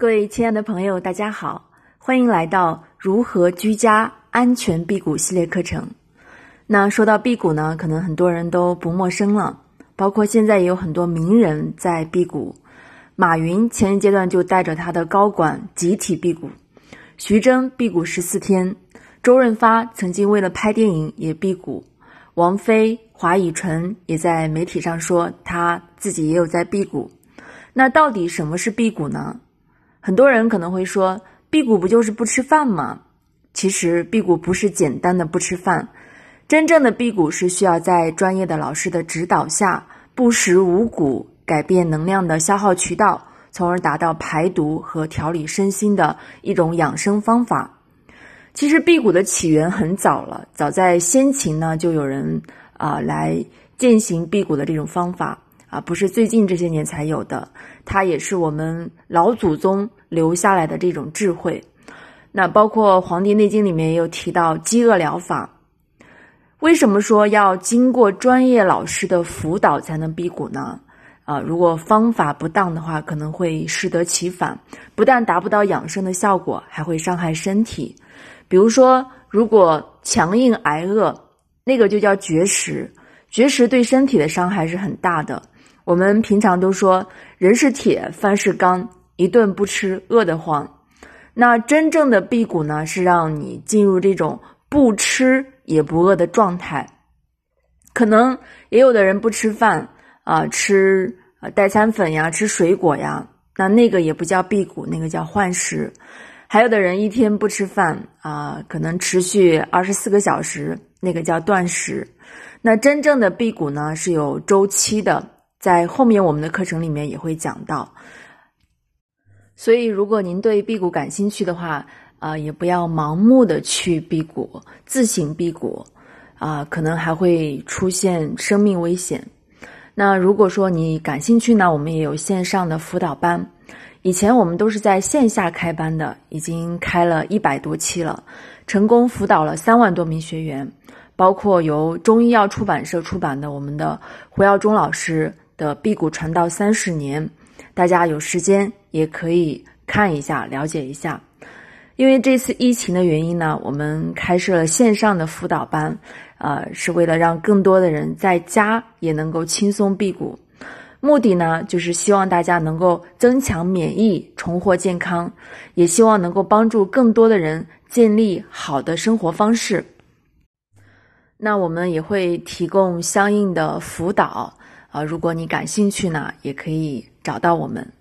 各位亲爱的朋友，大家好，欢迎来到如何居家安全辟谷系列课程。那说到辟谷呢，可能很多人都不陌生了，包括现在也有很多名人在辟谷。马云前一阶段就带着他的高管集体辟谷，徐峥辟谷十四天，周润发曾经为了拍电影也辟谷，王菲、华以纯也在媒体上说他自己也有在辟谷。那到底什么是辟谷呢？很多人可能会说，辟谷不就是不吃饭吗？其实辟谷不是简单的不吃饭，真正的辟谷是需要在专业的老师的指导下，不食五谷，改变能量的消耗渠道，从而达到排毒和调理身心的一种养生方法。其实辟谷的起源很早了，早在先秦呢，就有人啊来践行辟谷的这种方法。啊，不是最近这些年才有的，它也是我们老祖宗留下来的这种智慧。那包括《黄帝内经》里面也有提到饥饿疗法。为什么说要经过专业老师的辅导才能辟谷呢？啊，如果方法不当的话，可能会适得其反，不但达不到养生的效果，还会伤害身体。比如说，如果强硬挨饿，那个就叫绝食，绝食对身体的伤害是很大的。我们平常都说人是铁，饭是钢，一顿不吃饿得慌。那真正的辟谷呢，是让你进入这种不吃也不饿的状态。可能也有的人不吃饭啊，吃代餐粉呀，吃水果呀，那那个也不叫辟谷，那个叫换食。还有的人一天不吃饭啊，可能持续二十四个小时，那个叫断食。那真正的辟谷呢，是有周期的。在后面我们的课程里面也会讲到，所以如果您对辟谷感兴趣的话，啊，也不要盲目的去辟谷，自行辟谷，啊，可能还会出现生命危险。那如果说你感兴趣呢，我们也有线上的辅导班，以前我们都是在线下开班的，已经开了一百多期了，成功辅导了三万多名学员，包括由中医药出版社出版的我们的胡耀中老师。的辟谷传道三十年，大家有时间也可以看一下，了解一下。因为这次疫情的原因呢，我们开设了线上的辅导班，呃，是为了让更多的人在家也能够轻松辟谷。目的呢，就是希望大家能够增强免疫，重获健康，也希望能够帮助更多的人建立好的生活方式。那我们也会提供相应的辅导。啊，如果你感兴趣呢，也可以找到我们。